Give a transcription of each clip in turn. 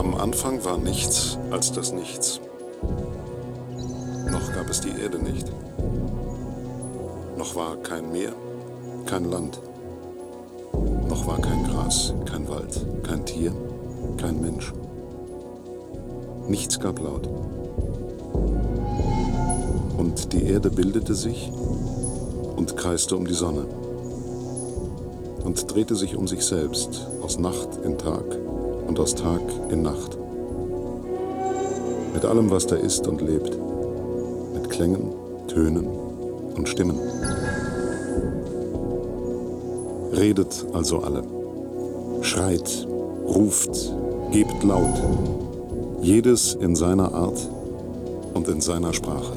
Am Anfang war nichts als das Nichts. Noch gab es die Erde nicht. Noch war kein Meer, kein Land. Noch war kein Gras, kein Wald, kein Tier, kein Mensch. Nichts gab Laut. Und die Erde bildete sich und kreiste um die Sonne und drehte sich um sich selbst aus Nacht in Tag und aus Tag in Nacht. Mit allem, was da ist und lebt. Mit Klängen, Tönen und Stimmen. Redet also alle. Schreit, ruft, gebt laut. Jedes in seiner Art und in seiner Sprache.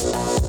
Thank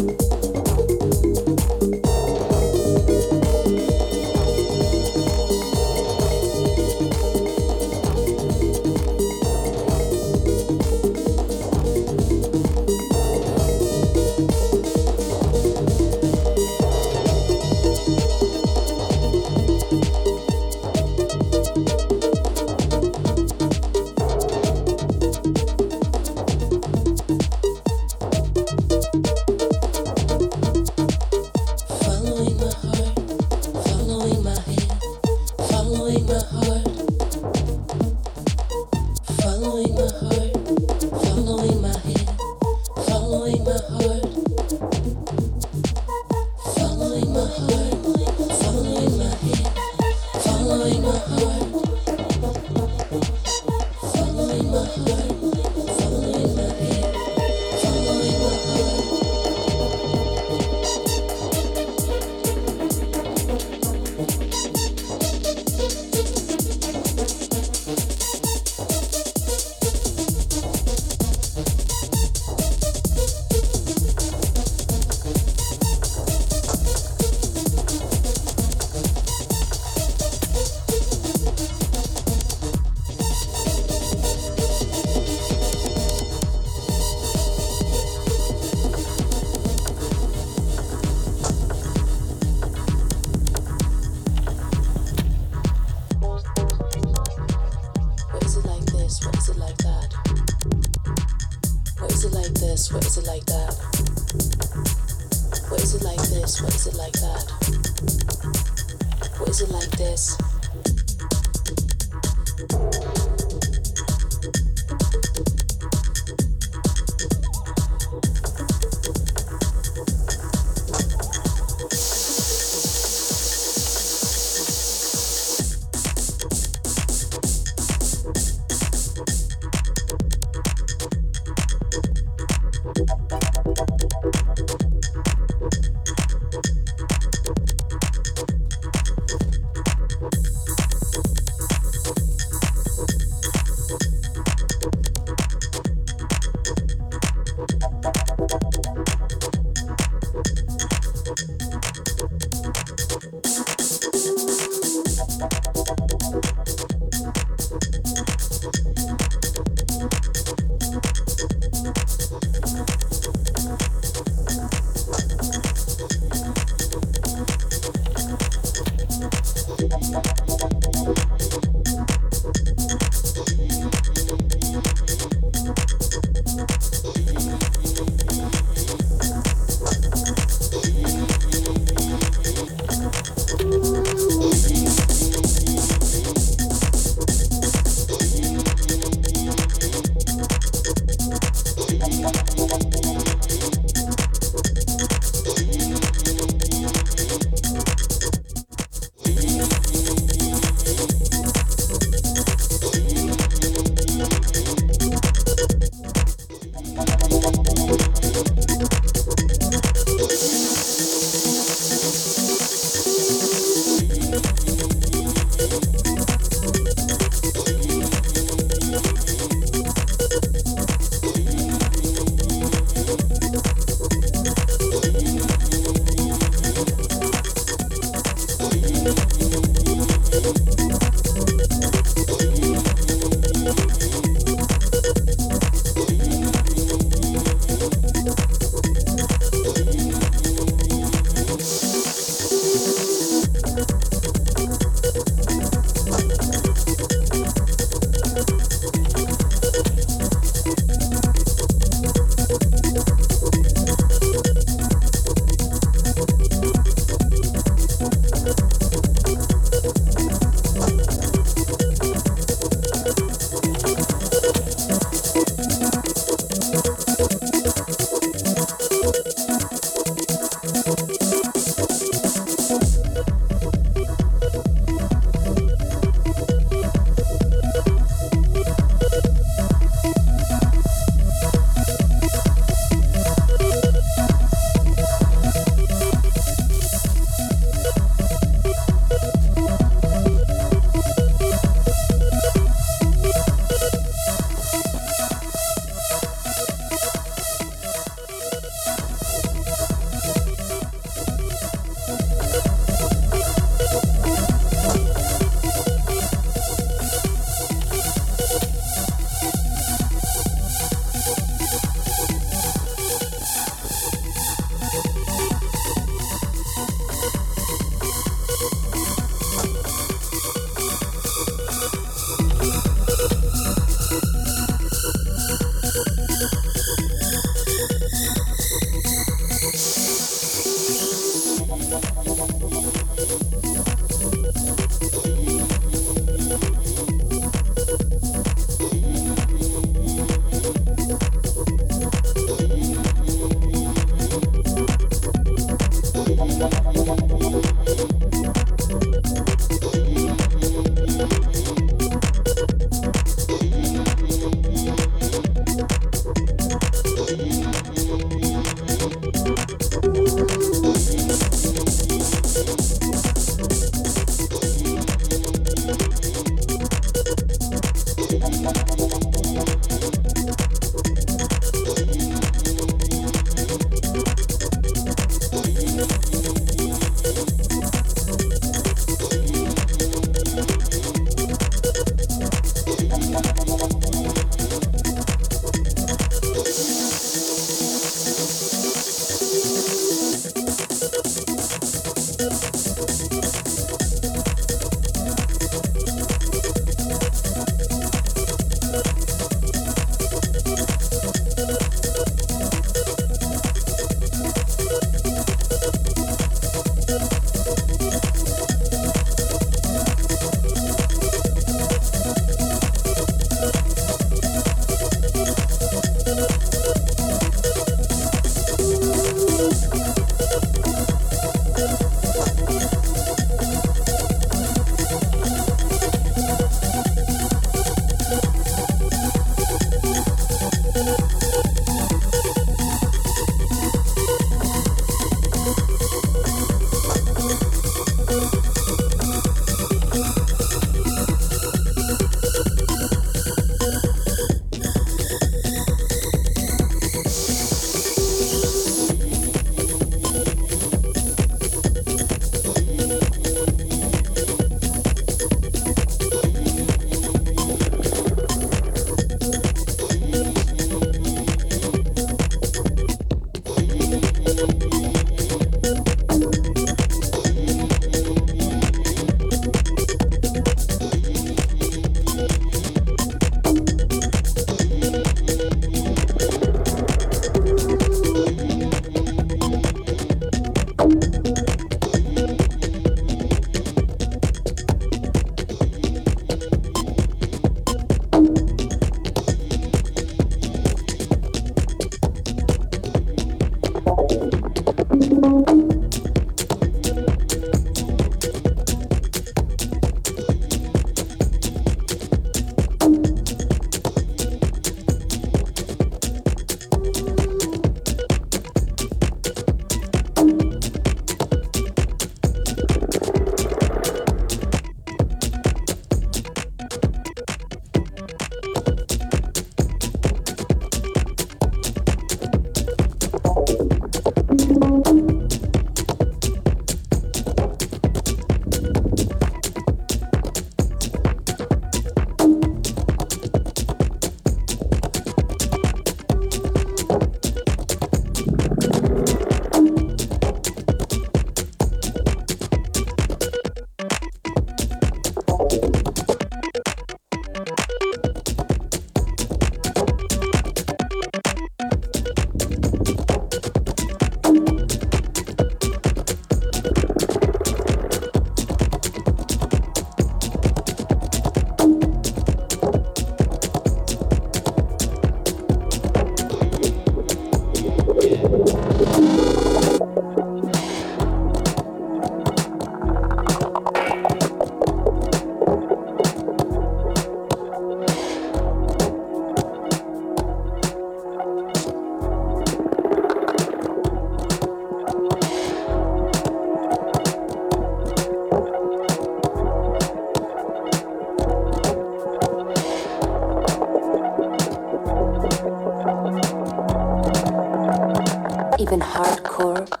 for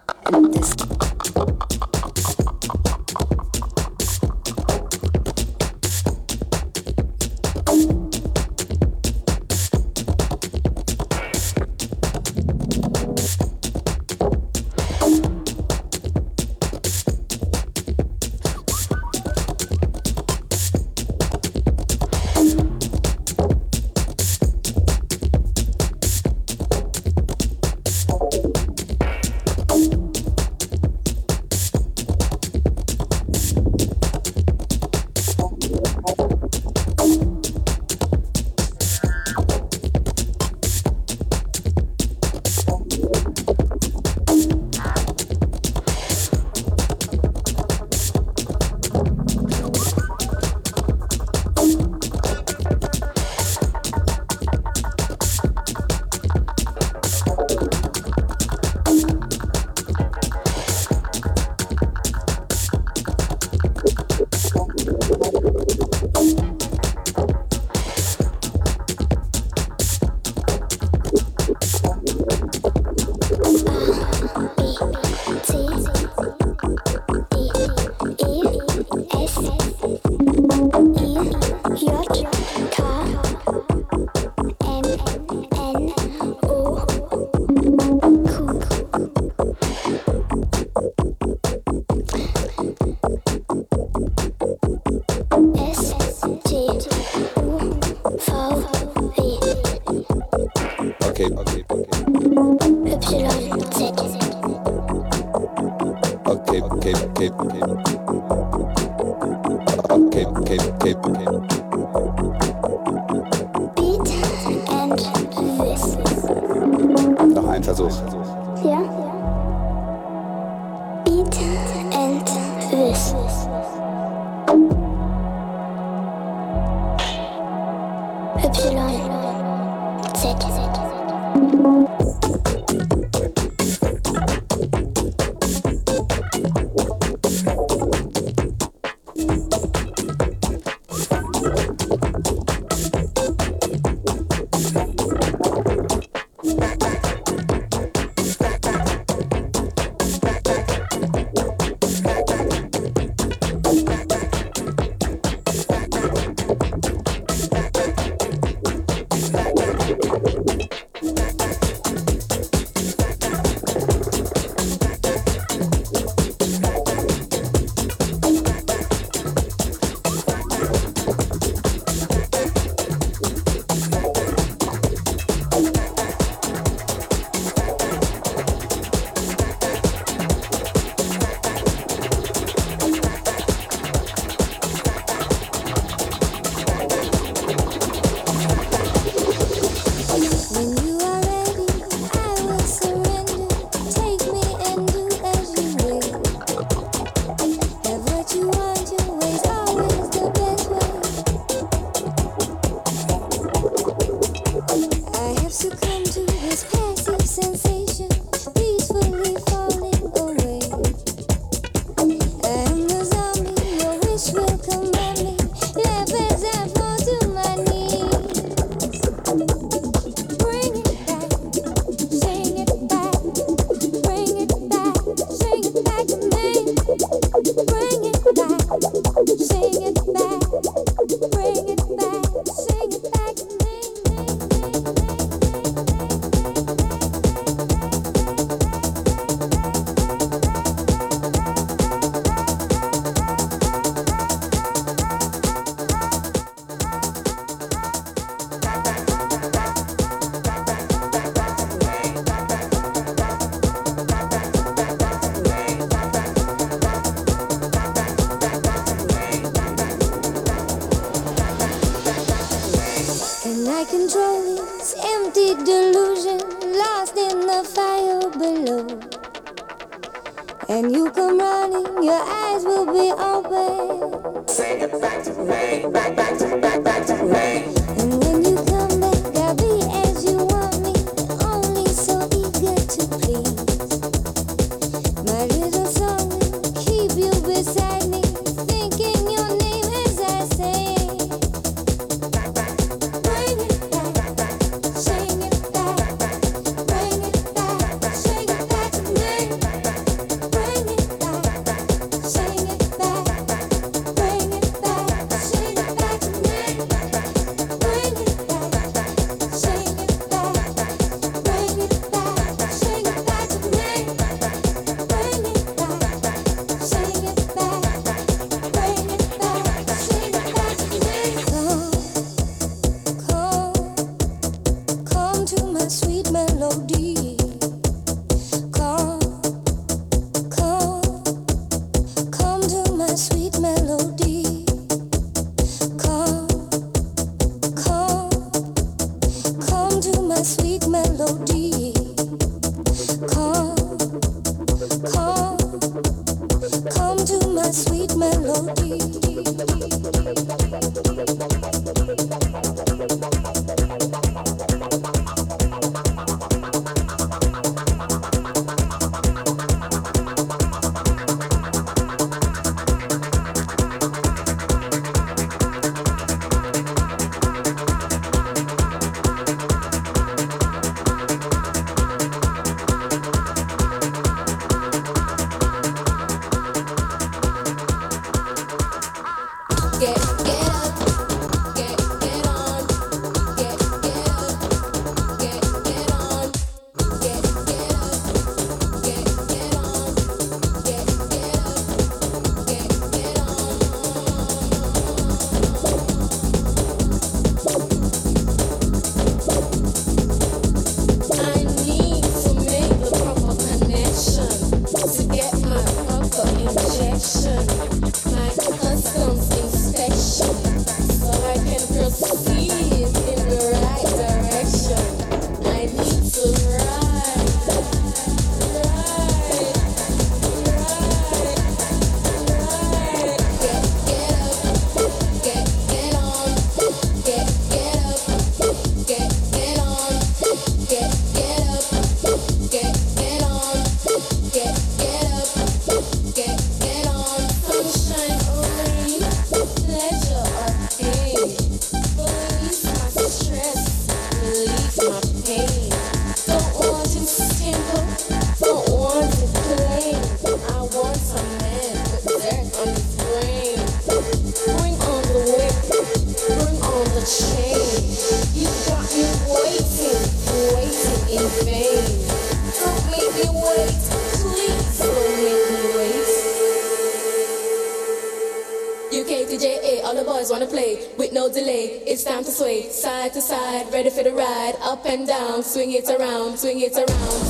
Swing it around, swing it around,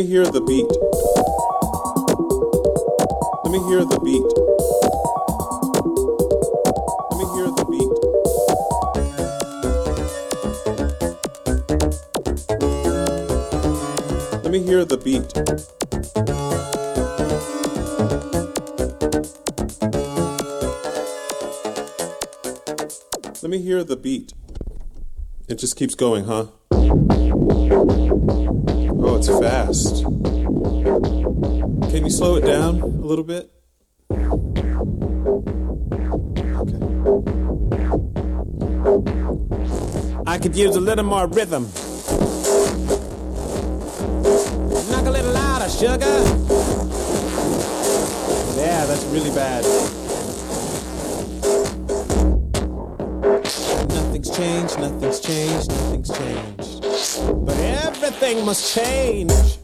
me hear the beat. Let me hear the beat. Let me hear the beat. Let me hear the beat. Let me hear the beat. It just keeps going, huh? It's fast. Can you slow it down a little bit? Okay. I could use a little more rhythm. Knock a little louder, sugar. Yeah, that's really bad. Nothing's changed, nothing's everything must change.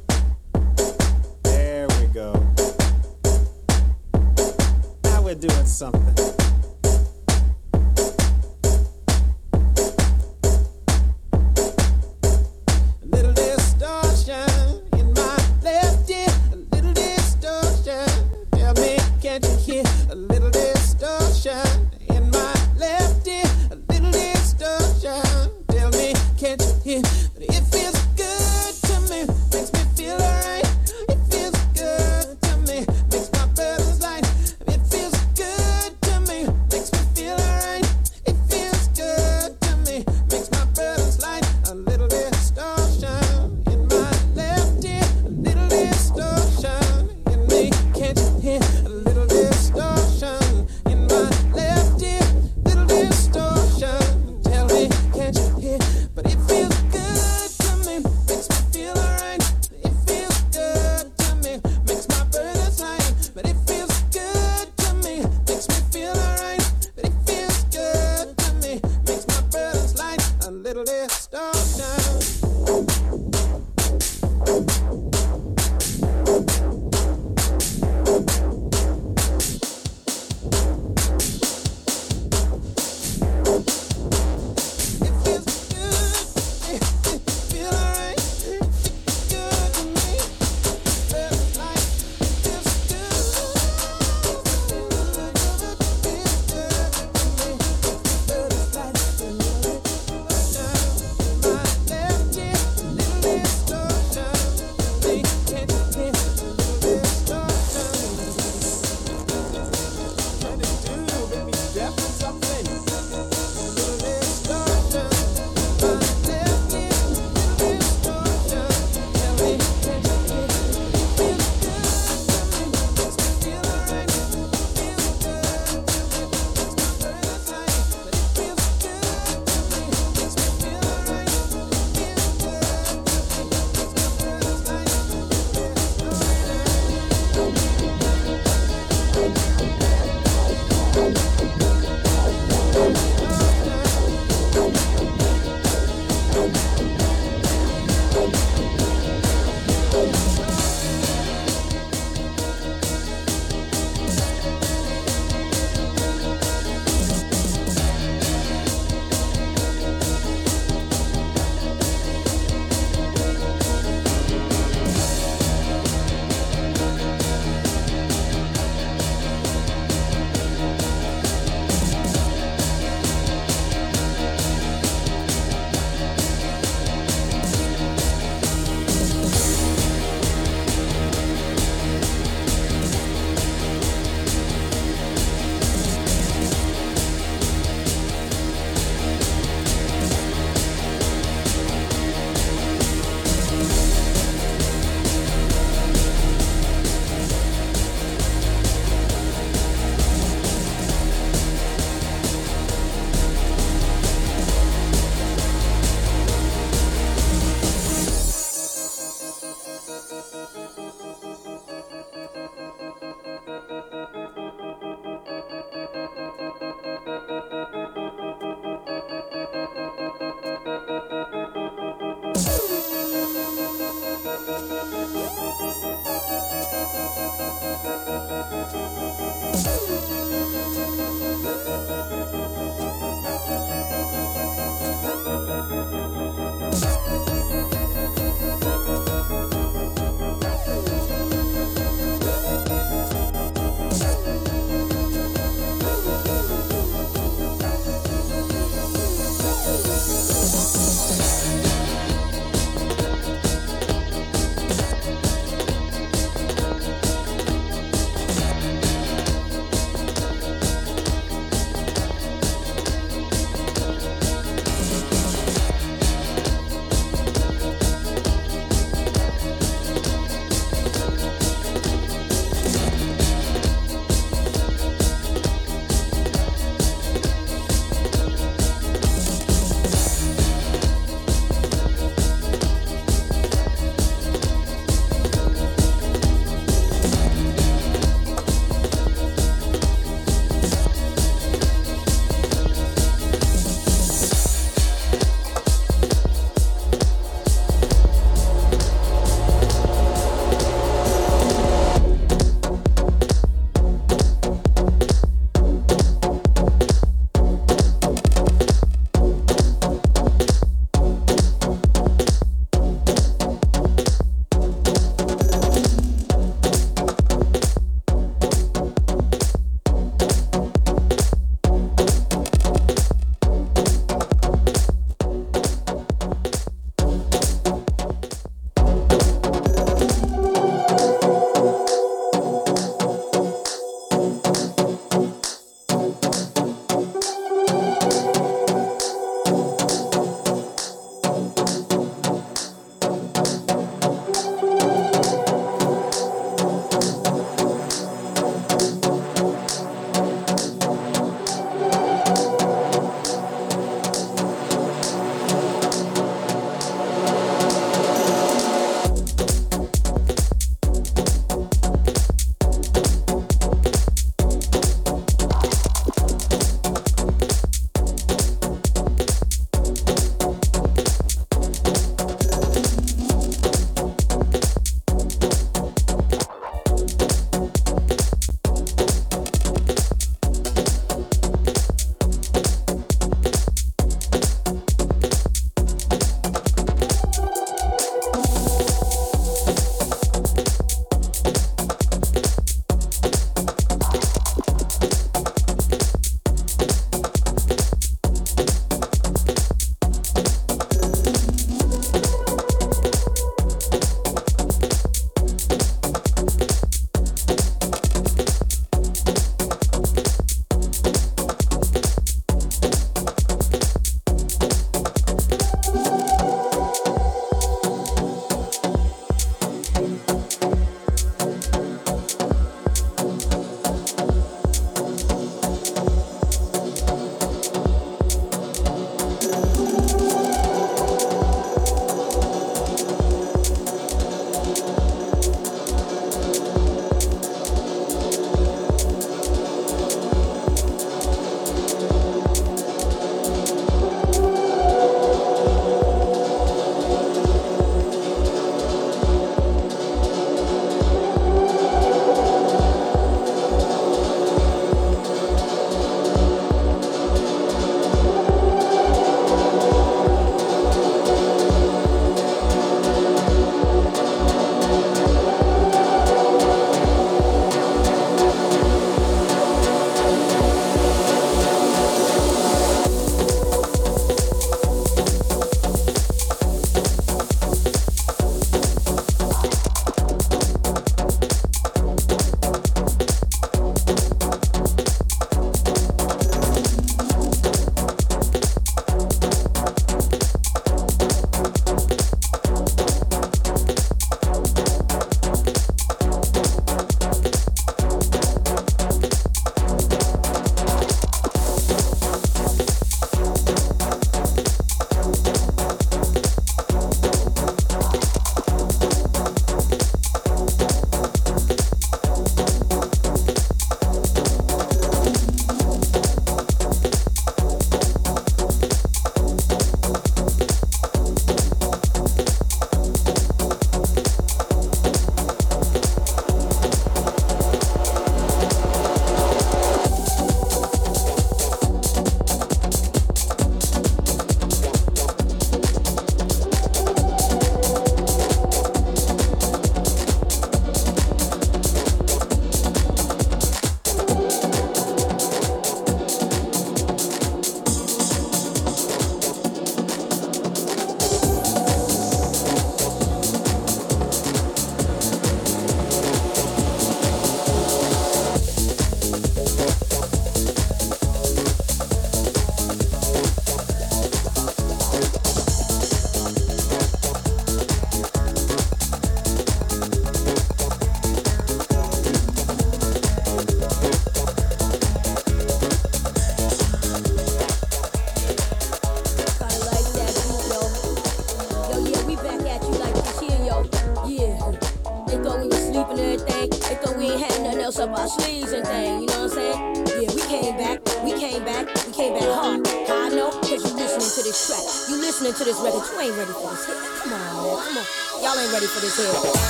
Y'all ain't ready for this hit.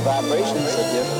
The vibrations are different.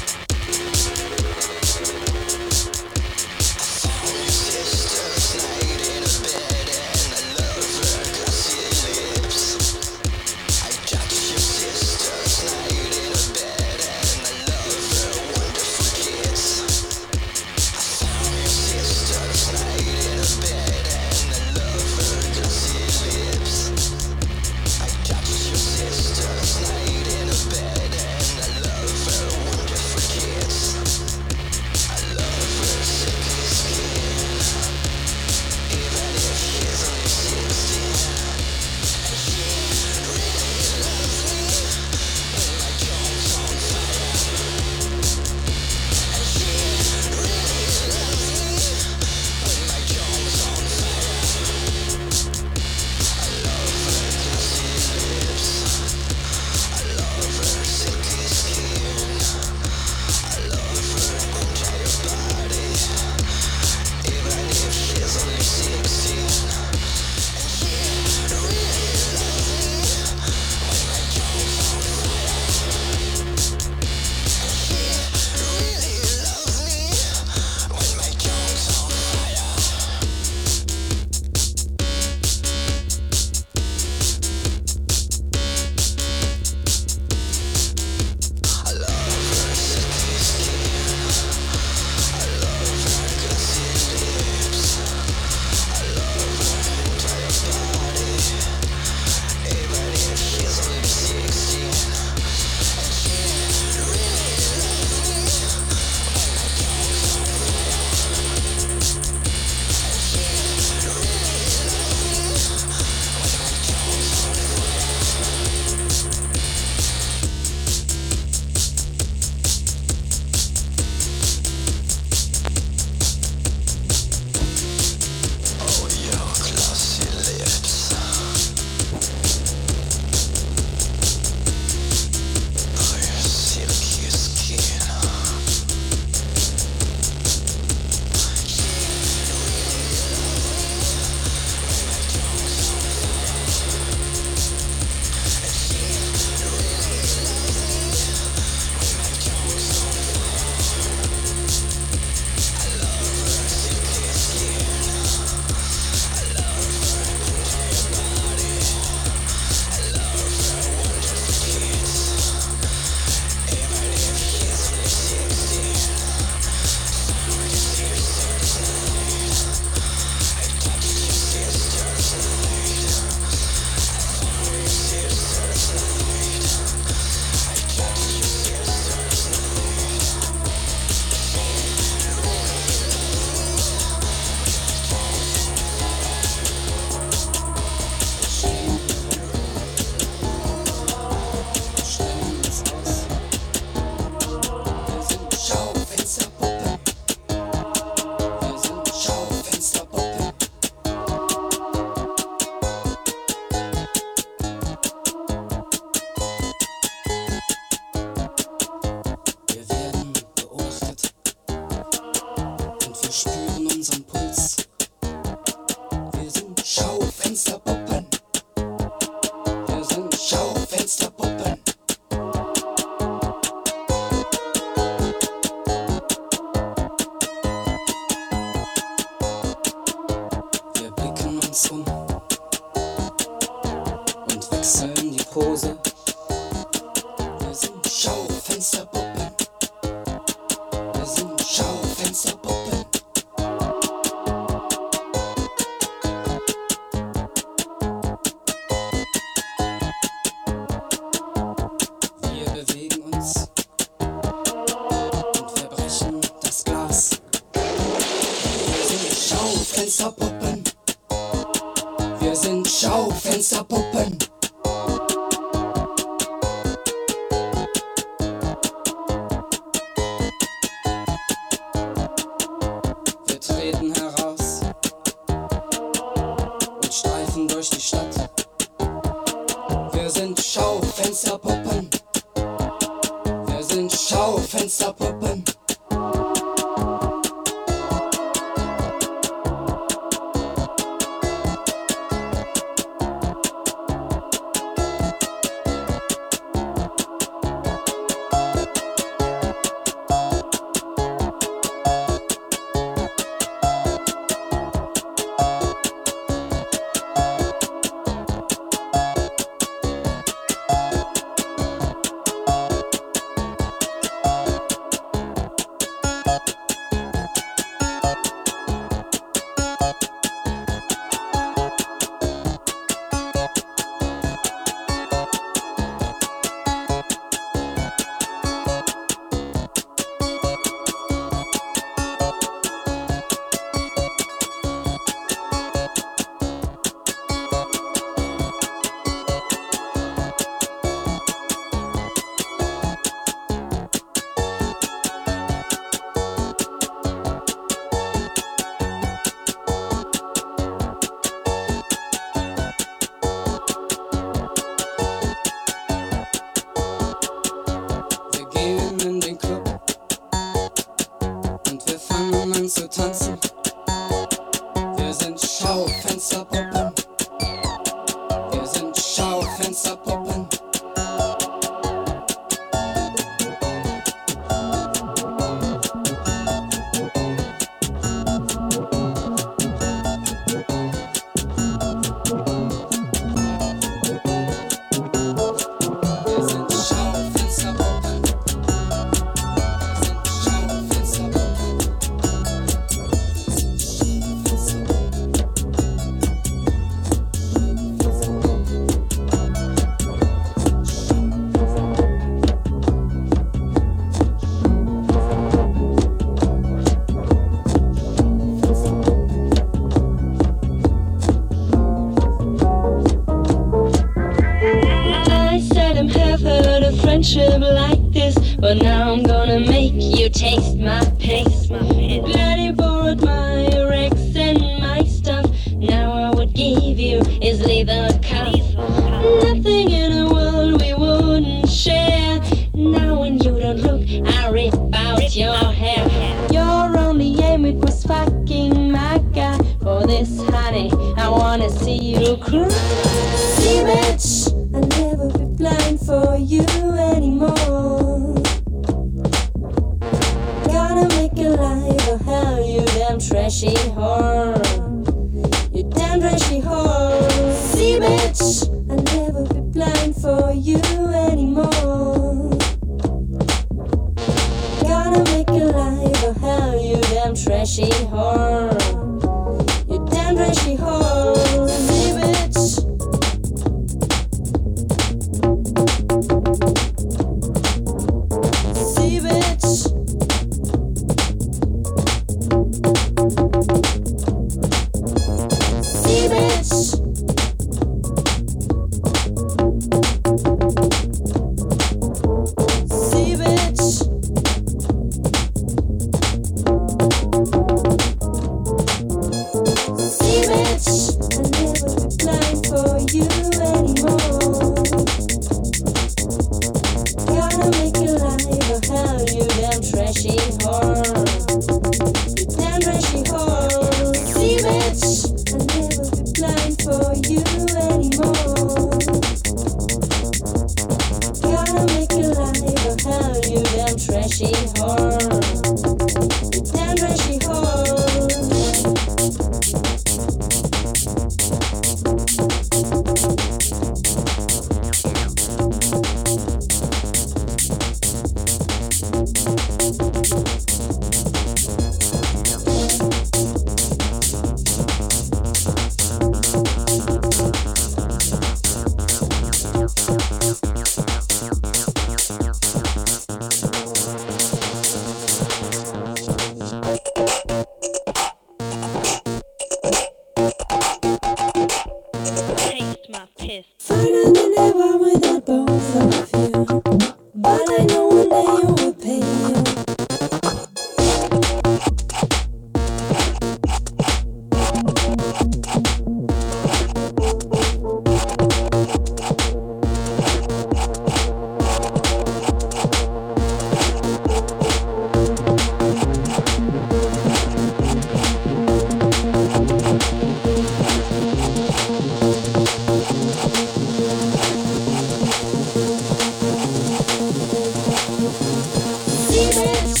baby.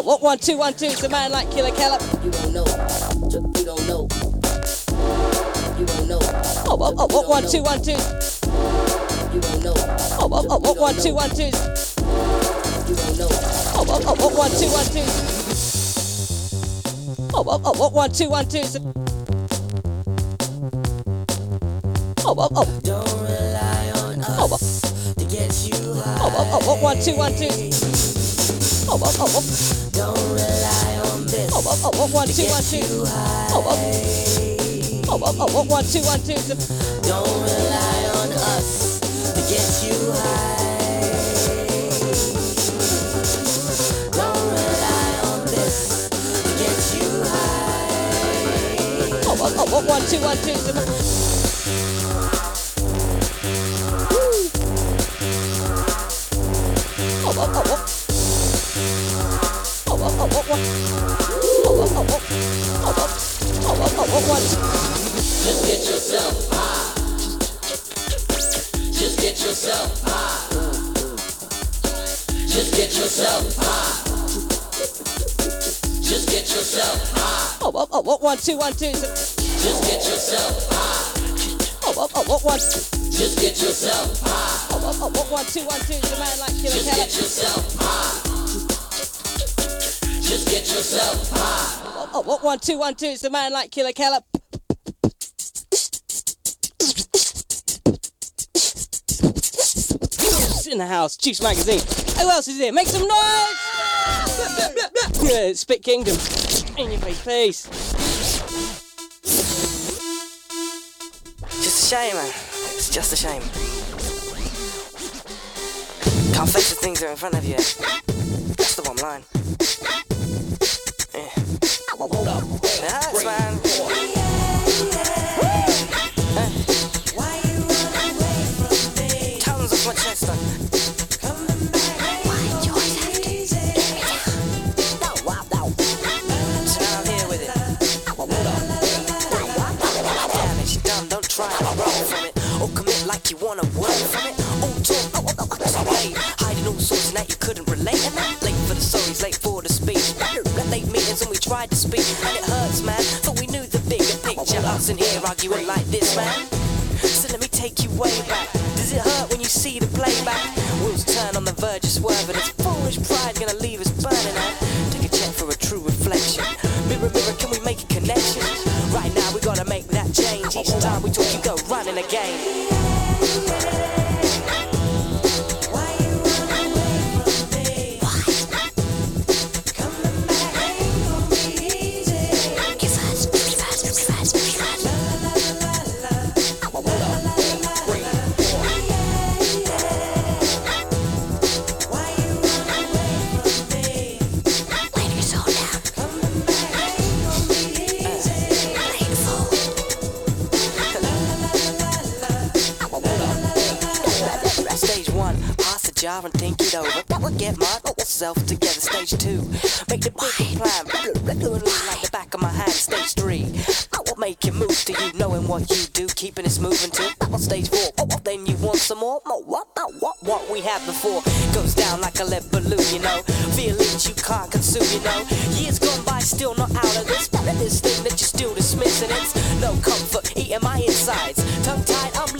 Oh, oh, oh, oh, one, two, one, two, the man like Killa Kela. You don't know. You don't know. You don't know. Oh, oh, oh, oh, one, two, one, two. You don't know. Oh, oh, oh, oh, one, two, one, two. You don't know. Oh, oh, oh, oh, one, two, one, two. Oh, oh, oh, oh, one, two, one, two. Oh, oh, oh. Don't rely on Oh, oh. us to get you oh, oh, high. oh, oh, oh, oh, one, two, one, two. Oh, oh, oh, oh. Don't rely on this Oh, oh, oh, one, two, you high. Oh, oh, oh, oh, oh, one, two, one, two. Don't rely on us to get you high. Don't rely on this to get you high. Oh, oh, oh, one, two, one, two. Oh, one. Just get yourself high. Just get yourself high. Just get yourself high. Just get yourself high. Oh, oh, oh, one, two, one, two. Just get yourself high. Oh, oh, oh, oh, one. Just get yourself high. Oh, oh, oh, one, two, one, two. The man like Killa Just get yourself high. Just get yourself high. Oh, oh, one, two, one, two. It's the man like Killa Kela. in the house, Juice Magazine. Who else is here? Make some noise! Spit Kingdom. In your face, please. Just a shame, man. It's just a shame. Can't face the things that are in front of you. That's the bottom line. You wanna work from it. Oh, talk, oh, oh, oh, so late. Hiding all sorts and that you couldn't relate. And I'm late for the stories, late for the speech. Late meetings and we tried to speak. And it hurts, man. But we knew the bigger picture. Us in here arguing like this, man. So let me take you way back. Does it hurt when you see the playback? Wheels turn on the verge of swerving. It's foolish pride gonna leave us burning out. Take a check for a true reflection. Mirror, mirror, can we make a connection? Right now we gotta make that change. Each time we talk, you go running again. Jar and think it over. Get myself together. Stage two, make the big plan. Like the back of my hand. Stage three, I will make you move to you knowing what you do, keeping us moving to. Stage four, oh, then you want some more. What, what, what, what we had before goes down like a lead balloon, you know. Feelings you can't consume, you know. Years gone by, still not out of this. This thing that you're still dismissing. It's no comfort eating my insides. Tongue tied, I'm